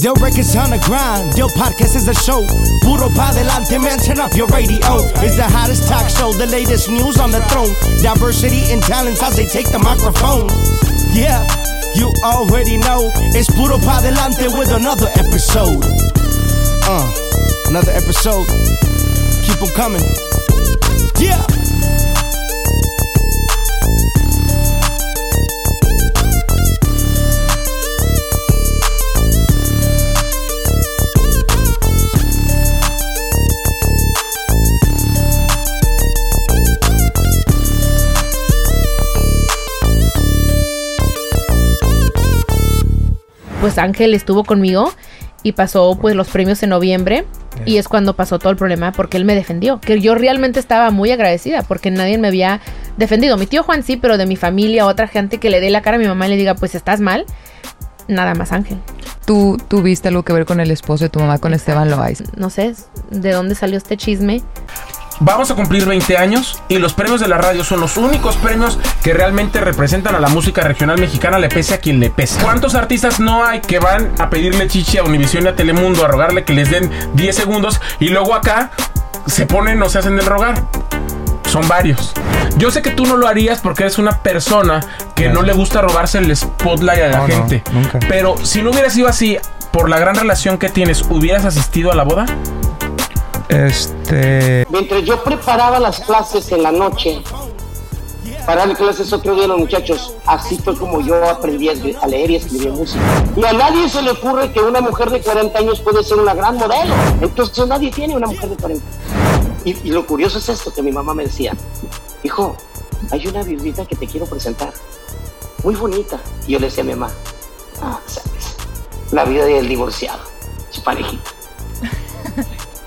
Del records on the grind, Del podcast is the show. Puro pa delante, man, turn up your radio. It's the hottest talk show, the latest news on the throne. Diversity and talents as they take the microphone. Yeah, you already know. It's Puro pa delante with another episode. Uh, another episode. Keep them coming. Yeah. Pues Ángel estuvo conmigo y pasó pues los premios en noviembre y es cuando pasó todo el problema porque él me defendió, que yo realmente estaba muy agradecida porque nadie me había defendido. Mi tío Juan sí, pero de mi familia, otra gente que le dé la cara a mi mamá y le diga, pues estás mal, nada más Ángel. ¿Tú tuviste algo que ver con el esposo de tu mamá, con Esteban Loaiz? No sé de dónde salió este chisme. Vamos a cumplir 20 años y los premios de la radio son los únicos premios que realmente representan a la música regional mexicana, le pese a quien le pese. ¿Cuántos artistas no hay que van a pedirle chichi a Univisión y a Telemundo a rogarle que les den 10 segundos y luego acá se ponen o se hacen del rogar? Son varios. Yo sé que tú no lo harías porque eres una persona que no le gusta robarse el spotlight a la No, no, gente. nunca. Pero si no hubiera sido así, por la gran relación que tienes, ¿hubieras asistido a la boda? Este. Mientras yo preparaba las clases en la noche, para darle clases otro día los muchachos, así fue como yo aprendí a leer y escribir música. Y a nadie se le ocurre que una mujer de 40 años puede ser una gran modelo. Entonces nadie tiene una mujer de 40. Y, y lo curioso es esto que mi mamá me decía, hijo, hay una viudita que te quiero presentar, muy bonita. Y yo le decía a mi mamá, ah, sabes, la vida del divorciado, su parejita.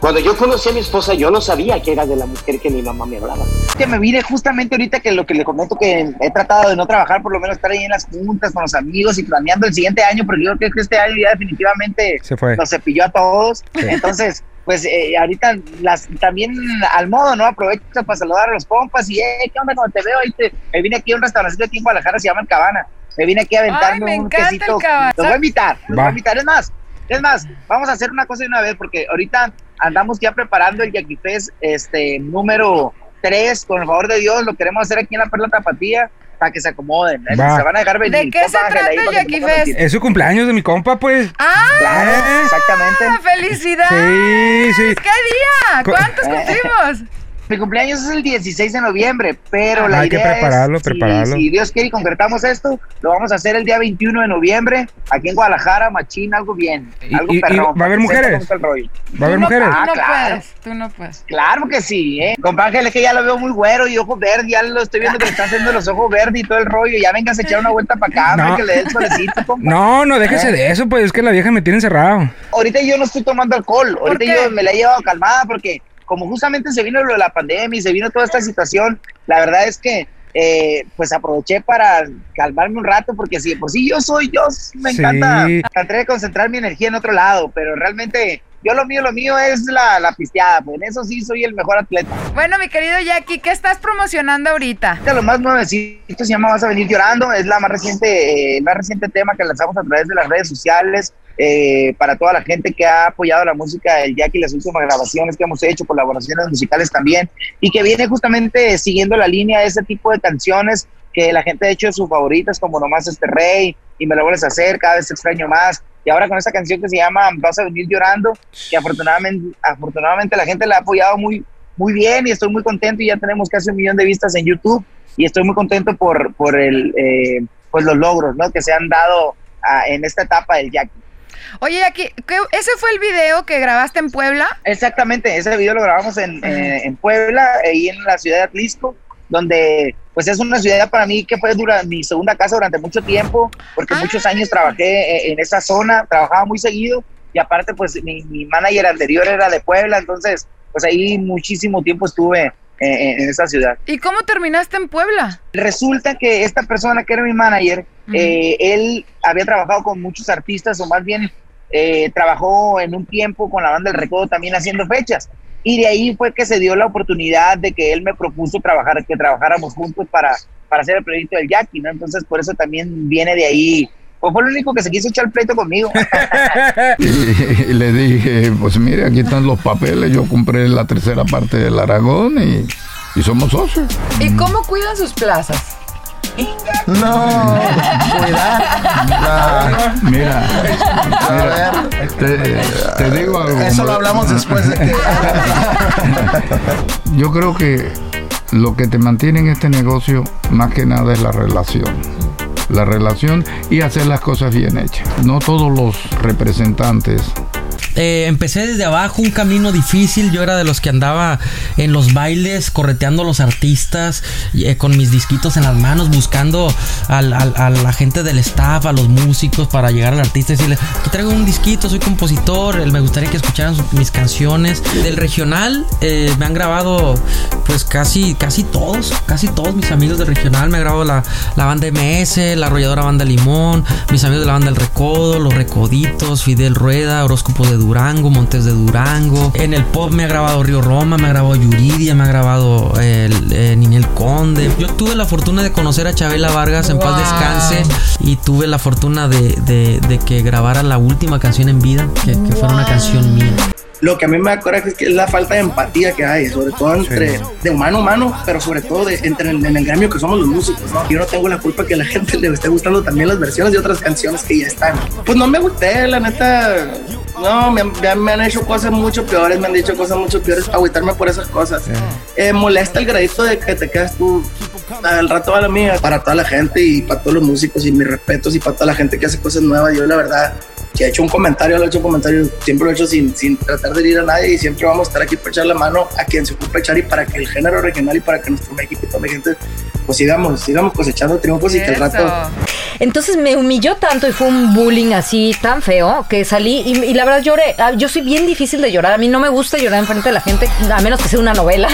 Cuando yo conocí a mi esposa, yo no sabía que era de la mujer que mi mamá me hablaba. que me vine justamente ahorita que lo que le comento que he tratado de no trabajar, por lo menos estar ahí en las juntas con los amigos y planeando el siguiente año, porque yo creo que este año ya definitivamente Se fue. nos cepilló a todos. Entonces, pues eh, ahorita las, también al modo, ¿no? Aprovecho para saludar a los compas y, eh, ¿qué onda cuando te veo? Ahí te, me vine aquí a un restaurante aquí en Guadalajara, se llama El Cabana. Me vine aquí a aventarme Ay, me un encanta quesito. El Cabana. Los voy a invitar, los voy a invitar. Es más, es más, vamos a hacer una cosa de una vez, porque ahorita andamos ya preparando el Fest, este, número 3, con el favor de Dios, lo queremos hacer aquí en la Perla Tapatía, para que se acomoden, ¿eh? Va. se van a dejar venir. ¿De qué se trata el pongan Fest? Es su cumpleaños de mi compa, pues. ¡Ah! Claro, exactamente. ¡Felicidades! Sí, sí. ¿Qué día? ¿Cuántos cumplimos? Mi cumpleaños es el 16 de noviembre, pero Ah, la hay que idea prepararlo, es, si- prepararlo. Si, Dios quiere y concretamos esto, lo vamos a hacer el día 21 de noviembre, aquí en Guadalajara, machín, algo bien, Y- algo y- y perrón. va a haber que mujeres? ¿Va a haber no- mujeres? Tú Ah, no claro. puedes, tú no puedes. Claro que sí, ¿eh? Compa Ángel, es que ya lo veo muy güero y ojos verdes, ya lo estoy viendo que le está haciendo los ojos verdes y todo el rollo, ya vengas a echar una vuelta para acá, No. que le dé el solecito, compa. No, no, déjese de eso, pues es que la vieja me tiene encerrado. ahorita yo no estoy tomando alcohol, ahorita qué? yo me la he llevado calmada porque como justamente se vino lo de la pandemia y se vino toda esta situación, la verdad es que eh, pues aproveché para calmarme un rato porque si de por sí yo soy, yo me Sí. encanta tratar de concentrar mi energía en otro lado, pero realmente yo lo mío, lo mío es la, la pisteada, pues en eso sí soy el mejor atleta. Bueno, mi querido Jackie, ¿qué estás promocionando ahorita? Lo más nuevecito se llama Vas a venir llorando, es la más reciente, eh, el más reciente tema que lanzamos a través de las redes sociales eh, para toda la gente que ha apoyado la música del Jackie, las últimas grabaciones que hemos hecho, colaboraciones musicales también, y que viene justamente siguiendo la línea de ese tipo de canciones que la gente ha hecho de sus favoritas, como Nomás este rey, y me lo vuelves a hacer, cada vez te extraño más, y ahora con esta canción que se llama Vas a venir llorando, que afortunadamente, afortunadamente la gente la ha apoyado muy, muy bien y estoy muy contento y ya tenemos casi un millón de vistas en YouTube y estoy muy contento por, por el, eh, pues los logros ¿no? que se han dado ah, en esta etapa del Jackie. Oye, Jackie, ¿qué- ¿ese fue el video que grabaste en Puebla? Exactamente, ese video lo grabamos en, eh, en Puebla, ahí en la ciudad de Atlisco, donde pues es una ciudad para mí que fue dura, mi segunda casa durante mucho tiempo, porque Ah. muchos años trabajé eh, en esa zona, trabajaba muy seguido y aparte pues mi, mi manager anterior era de Puebla, entonces pues ahí muchísimo tiempo estuve eh, en esa ciudad. ¿Y cómo terminaste en Puebla? Resulta que esta persona que era mi manager, eh, él había trabajado con muchos artistas, o más bien eh, trabajó en un tiempo con la banda del Recodo también haciendo fechas. Y de ahí fue que se dio la oportunidad de que él me propuso trabajar, que trabajáramos juntos para, para hacer el proyecto del Jackie, ¿no? Entonces, por eso también viene de ahí o fue el único que se quiso echar el pleito conmigo. Y, y le dije, pues mire, aquí están los papeles, yo compré la tercera parte del Aragón y, y somos socios. ¿Y cómo cuidan sus plazas? No, cuidado. Mira, mira, te, te digo algo. Eso lo hablamos después de que. Yo creo que lo que te mantiene en este negocio más que nada es la relación. La relación y hacer las cosas bien hechas. No todos los representantes Eh, empecé desde abajo, un camino difícil. Yo era de los que andaba en los bailes, correteando a los artistas, eh, con mis disquitos en las manos, buscando al- al- a la gente del staff, a los músicos, para llegar al artista y decirle: Aquí traigo un disquito, soy compositor, me gustaría que escucharan mis canciones. Del regional eh, me han grabado, pues casi, casi todos, casi todos mis amigos del regional. Me ha grabado la, la banda MS, la arrolladora banda Limón, mis amigos de la banda El Recodo, Los Recoditos, Fidel Rueda, Horóscopo de Durango, Montes de Durango. En el pop me ha grabado Río Roma, me ha grabado Yuridia, me ha grabado el, eh, Ninel Conde. Yo tuve la fortuna de conocer a Chabela Vargas en paz descanse y tuve la fortuna de, de- de que grabara la última canción en vida, que, que fuera una canción mía. Lo que a mí me da coraje es que es la falta de empatía que hay, sobre todo entre de humano a humano, pero sobre todo de, entre el- en el gremio que somos los músicos. ¿no? Yo no tengo la culpa que a la gente le esté gustando también las versiones de otras canciones que ya están. Pues no me gusté, la neta. No, me, han- me han- me han hecho cosas mucho peores, me han dicho cosas mucho peores para agüitarme por esas cosas. Eh, molesta el gradito de que te quedas tú al rato a la mía para toda la gente y para todos los músicos y mis respetos y para toda la gente que hace cosas nuevas. Yo la verdad, si he hecho un comentario, lo he hecho un comentario, siempre lo he hecho sin, sin tratar de herir a nadie y siempre vamos a estar aquí para echar la mano a quien se ocupe echar y para que el género regional y para que nuestro México y toda la gente pues sigamos, sigamos cosechando triunfos y que el rato Entonces me humilló tanto y fue un bullying así tan feo que salí y, y la verdad lloré. Ah, Yo soy bien difícil de llorar. A mí no me gusta llorar enfrente de la gente, a menos que sea una novela.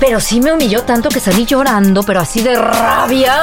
Pero sí me humilló tanto que salí llorando, pero así de rabia.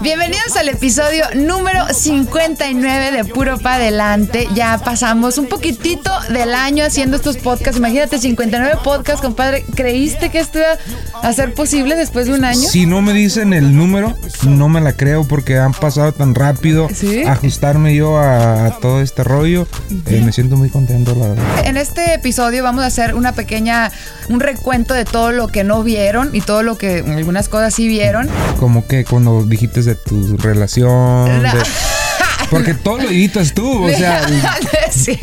Bienvenidos al episodio número 59 de Puro Pa' Adelante. Ya pasamos un poquitito del año haciendo estos podcasts. Imagínate, 59 podcasts, compadre. ¿Creíste que esto iba a ser posible después de un año? Si no me dicen el número, no me la creo porque han pasado tan rápido. ¿Sí? Ajustarme yo a, a todo este rollo. eh, me siento muy contento, la verdad. En este episodio vamos a hacer una pequeña, un recuento de todo lo que no vieron y todo lo que algunas cosas sí vieron. Como que cuando dijiste de tu relación. de- porque todo lo editas tú, o sea.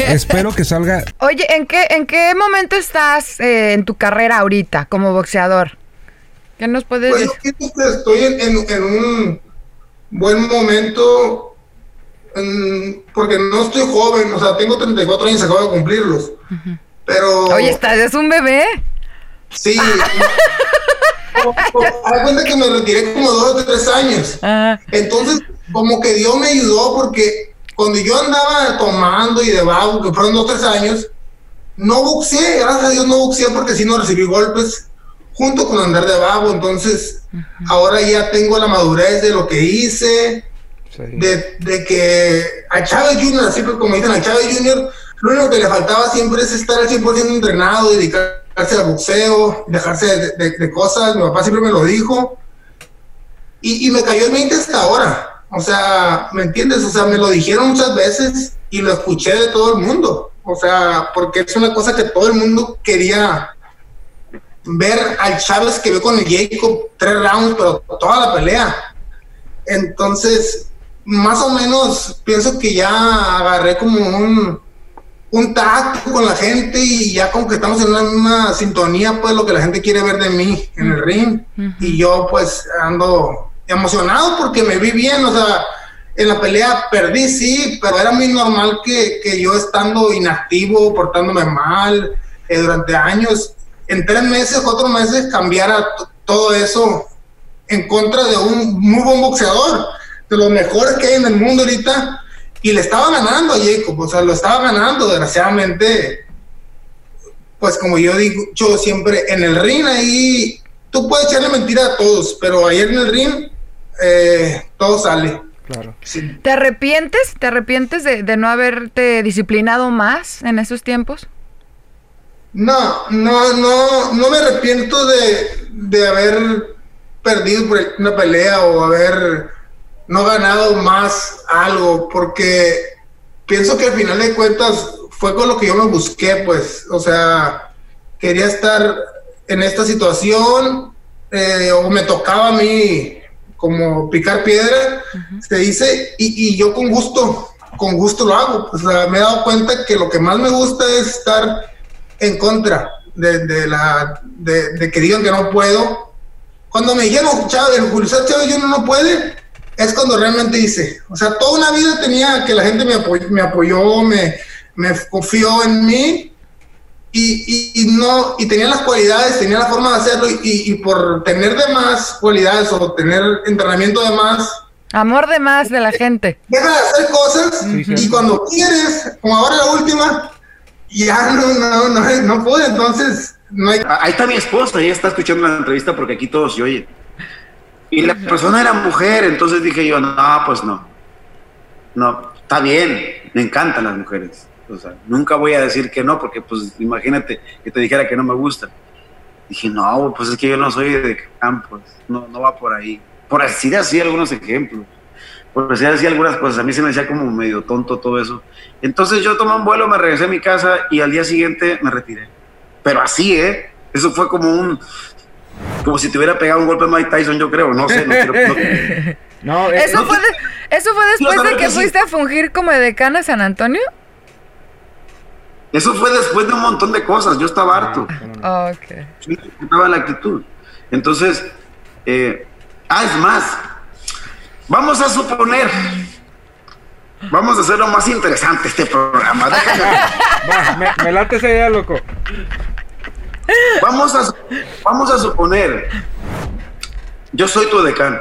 Espero que salga. Oye, ¿en qué, ¿en qué momento estás eh, en tu carrera ahorita como boxeador? ¿Qué nos puedes Pues decir? estoy en, en- en un buen momento en- porque no estoy joven, o sea, tengo 34 años, acabo de cumplirlos. Pero. Oye, estás, es un bebé. Sí. Haz cuenta que me retiré como dos o tres años. Entonces, como que Dios me ayudó porque cuando yo andaba tomando y de vago, que fueron dos o tres años, no boxeé, gracias a Dios no boxeé porque si no recibí golpes junto con andar de vago. Entonces, ahora ya tengo la madurez de lo que hice, de, de que a Chávez Jr., así como dicen a Chávez Jr., lo único que le faltaba siempre es estar al 100% entrenado, dedicarse al boxeo, dejarse de, de- de cosas. Mi papá siempre me lo dijo. Y, y me cayó el 20 hasta ahora. O sea, ¿me entiendes? O sea, me lo dijeron muchas veces y lo escuché de todo el mundo. O sea, porque es una cosa que todo el mundo quería ver al Chávez que ve con el Jacob tres rounds, pero toda la pelea. Entonces, más o menos pienso que ya agarré como un, un tacto con la gente y ya como que estamos en una misma sintonía, pues lo que la gente quiere ver de mí en el ring. Y yo pues ando emocionado porque me vi bien, o sea, en la pelea perdí, sí, pero era muy normal que, que yo estando inactivo, portándome mal eh, durante años, en tres meses, cuatro meses, cambiara todo eso en contra de un muy buen boxeador, de los mejores que hay en el mundo ahorita, y le estaba ganando a Jacob, o sea, lo estaba ganando, desgraciadamente, pues como yo digo yo siempre, en el ring ahí, tú puedes echarle mentira a todos, pero ayer en el ring, eh, todo sale. Claro. ¿Te arrepientes? ¿Te arrepientes de, de no haberte disciplinado más en esos tiempos? No, no, no, no me arrepiento de, de haber perdido una pelea o haber no he ganado más algo, porque pienso que al final de cuentas fue con lo que yo me busqué, pues, o sea, quería estar en esta situación, eh, o me tocaba a mí como picar piedra, se dice, y, y yo con gusto, con gusto lo hago. O sea, me he dado cuenta que lo que más me gusta es estar en contra de, de la, de, de que digan que no puedo. Cuando me dijeron, Chávez, Julio Chávez Jr. no puede, es cuando realmente hice. O sea, toda una vida tenía que la gente me, apoy- me apoyó, me, me confió en mí y, y- y no, y tenía las cualidades, tenía la forma de hacerlo y, por tener de más cualidades o tener entrenamiento de más, Amor de más de la gente. deja de hacer cosas y cuando quieres, como ahora la última, ya no, no, no, no pude, entonces no hay... Ahí está mi esposa, ella está escuchando la entrevista porque aquí todos se oyen. Y la persona era mujer, entonces dije yo, no, pues no. No, está bien, me encantan las mujeres. O sea, nunca voy a decir que no, porque pues imagínate que te dijera que no me gusta. Dije, no, pues es que yo no soy de campos, no, no va por ahí. Por decir así algunos ejemplos, por decir así algunas cosas, a mí se me hacía como medio tonto todo eso. Entonces yo tomé un vuelo, me regresé a mi casa y al día siguiente me retiré. Pero así, ¿eh? Eso fue como un... Como si te hubiera pegado un golpe Mike Tyson, yo creo, no sé. No quiero- no- No, eh, ¿Eso, fue de- ¿Eso fue después de que sí. fuiste a fungir como decana a San Antonio? Eso fue después de un montón de cosas, yo estaba harto. Ok. Sí, estaba la actitud. Entonces, eh, ah, es más, vamos a suponer, vamos a hacerlo más interesante este programa. Déjame- Va, me, me late esa idea, loco. Vamos, a, vamos a suponer, yo soy tu decano.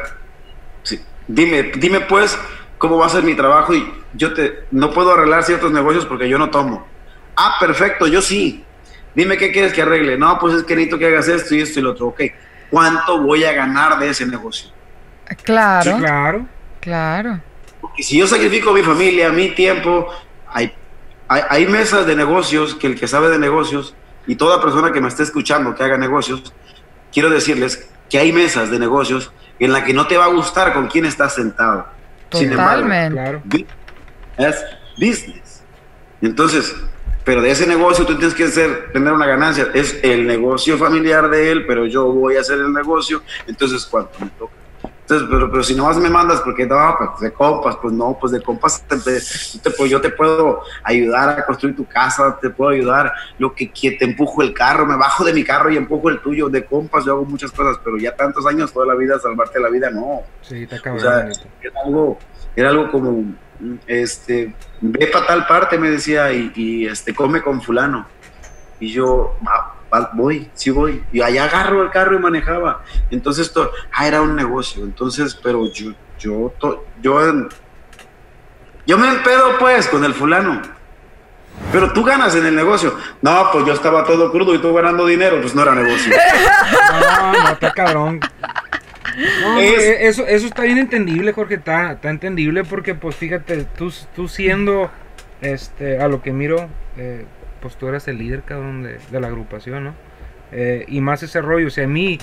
Sí. Dime, dime pues cómo va a ser mi trabajo y yo te no puedo arreglar ciertos negocios porque yo no tomo. Ah, perfecto, yo sí. Dime qué quieres que arregle. No, pues es que necesito que hagas esto y esto y lo otro. Ok, ¿cuánto voy a ganar de ese negocio? Claro. Sí, claro. Claro. Porque si yo sacrifico mi familia, mi tiempo, hay, hay, hay mesas de negocios que el que sabe de negocios y toda persona que me esté escuchando que haga negocios, quiero decirles que hay mesas de negocios en la que no te va a gustar con quién estás sentado. Sin embargo, Totalmente. es business. Entonces, pero de ese negocio tú tienes que hacer, tener una ganancia. Es el negocio familiar de él, pero yo voy a hacer el negocio. Entonces, ¿cuánto me toca? Entonces, pero, pero si nomás me mandas porque no, pues de compas, pues no, pues de compas, te- te- te- pues yo te puedo ayudar a construir tu casa, te puedo ayudar, lo que, que te empujo el carro, me bajo de mi carro y empujo el tuyo, de compas yo hago muchas cosas, pero ya tantos años, toda la vida, salvarte la vida, no. Sí, está O cabrón. sea, era algo, era algo como, este, ve para tal parte, me decía, y, y, este, come con fulano. Y yo, "Va, va, voy, sí voy. Y allá agarro el carro y manejaba. Entonces, to- ah, era un negocio. Entonces, pero yo, yo, to- yo, yo me empedo pues con el fulano. Pero tú ganas en el negocio. No, pues yo estaba todo crudo y tú ganando dinero, pues no era negocio. No, no, está cabrón. No, Es- eso, eso está bien entendible, Jorge, está, está entendible porque, pues fíjate, tú, tú siendo, este, a lo que miro, eh, pues tú eras el líder, cabrón, de, de la agrupación, ¿no? Eh, y más ese rollo, o sea, a mí,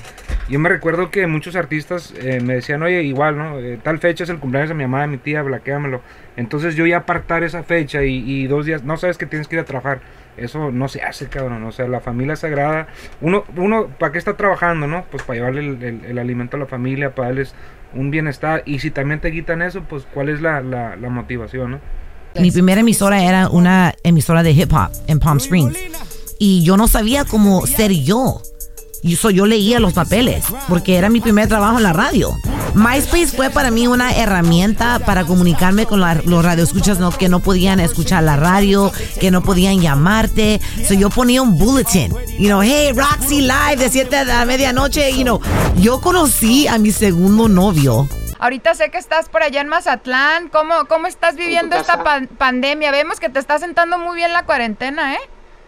yo me recuerdo que muchos artistas eh, me decían, oye, igual, ¿no? Eh, tal fecha es el cumpleaños de mi mamá, de mi tía, blaquéamelo. Entonces yo ya apartar esa fecha y, y dos días, no sabes que tienes que ir a trabajar. Eso no se hace, cabrón. O sea, la familia sagrada. Uno, uno ¿para qué está trabajando, no? Pues para llevarle el, alimento a la familia, para darles un bienestar. Y si también te quitan eso, pues ¿cuál es la, la, la motivación, no? Mi primera emisora era una emisora de hip hop en Palm Springs. Y yo no sabía cómo ser yo. Y so, yo leía los papeles porque era mi primer trabajo en la radio. MySpace fue para mí una herramienta para comunicarme con la- los radioescuchas ¿no? que no podían escuchar la radio, que no podían llamarte. So, yo ponía un bulletin, you know, hey, Roxy Live de 7 a la medianoche, you know. Yo conocí a mi segundo novio Ahorita sé que estás por allá en Mazatlán. ¿Cómo, cómo estás viviendo esta pan- pandemia? Vemos que te está sentando muy bien la cuarentena, ¿eh?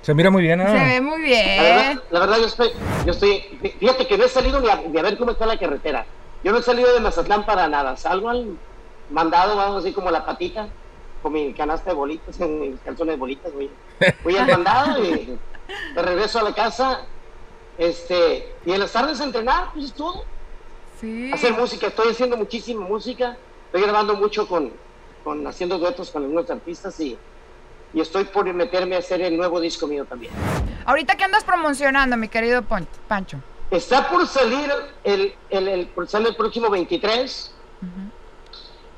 Se mira muy bien, ¿no? Se ve muy La bien. verdad, la verdad, yo estoy, yo estoy, fíjate que no he salido ni a, ni a ver cómo está la carretera. Yo no he salido de Mazatlán para nada. Salgo al mandado, vamos así como la patita, con mi canasta de bolitas, mis calzones de bolitas, voy, voy al mandado y de regreso a la casa, este, y en las tardes a entrenar, pues es todo. Sí. Hacer música, estoy haciendo muchísima música, estoy grabando mucho con, con haciendo duetos con algunos artistas y, y estoy por meterme a hacer el nuevo disco mío también. Ahorita, ¿qué andas promocionando, mi querido Pon- Pancho? Está por salir el, el, el- por salir el próximo 23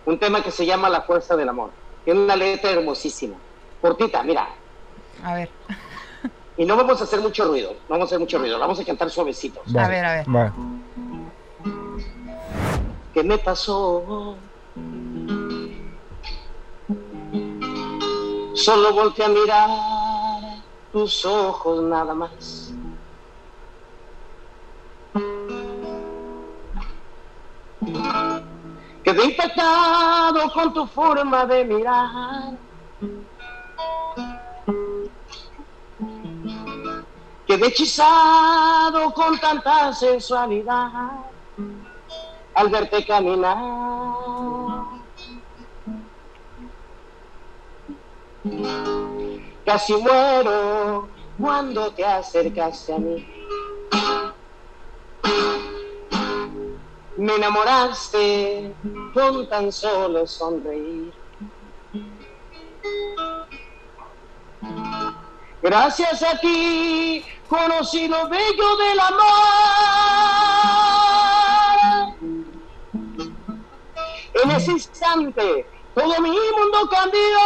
un tema que se llama La Fuerza del Amor. Tiene una letra hermosísima. Cortita, mira. A ver. Y no vamos a hacer mucho ruido. No vamos a hacer mucho ruido. Vamos a cantar suavecito. A ver, a ver. Va. ¿Qué me pasó? Solo volteé a mirar tus ojos nada más. Quedé impactado con tu forma de mirar. Quedé hechizado con tanta sensualidad al verte caminar. Casi muero cuando te acercaste a mí. Me enamoraste con tan solo sonreír. Gracias a ti conocí lo bello del amor. En ese instante todo mi mundo cambió.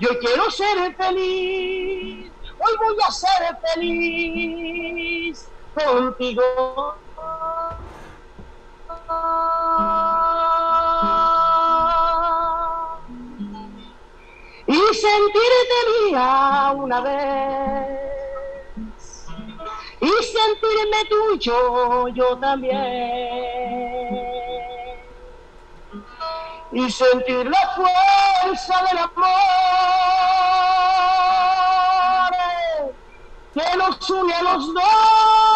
Yo quiero ser feliz. Hoy voy a ser feliz contigo. Y sentirte mía una vez. Y sentirme tuyo yo también y sentir la fuerza del amor que nos une a los dos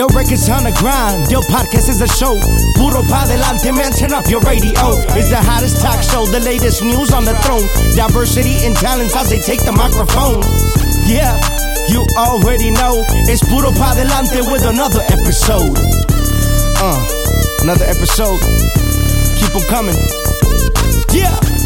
Del records on the grind, Del podcast is a show. Puro pa delante, man, turn up your radio. It's the hottest talk show, the latest news on the throne. Diversity and talents as they take the microphone. Yeah, you already know. It's Puro pa delante with another episode. Uh, another episode. Keep Keep 'em coming. Yeah.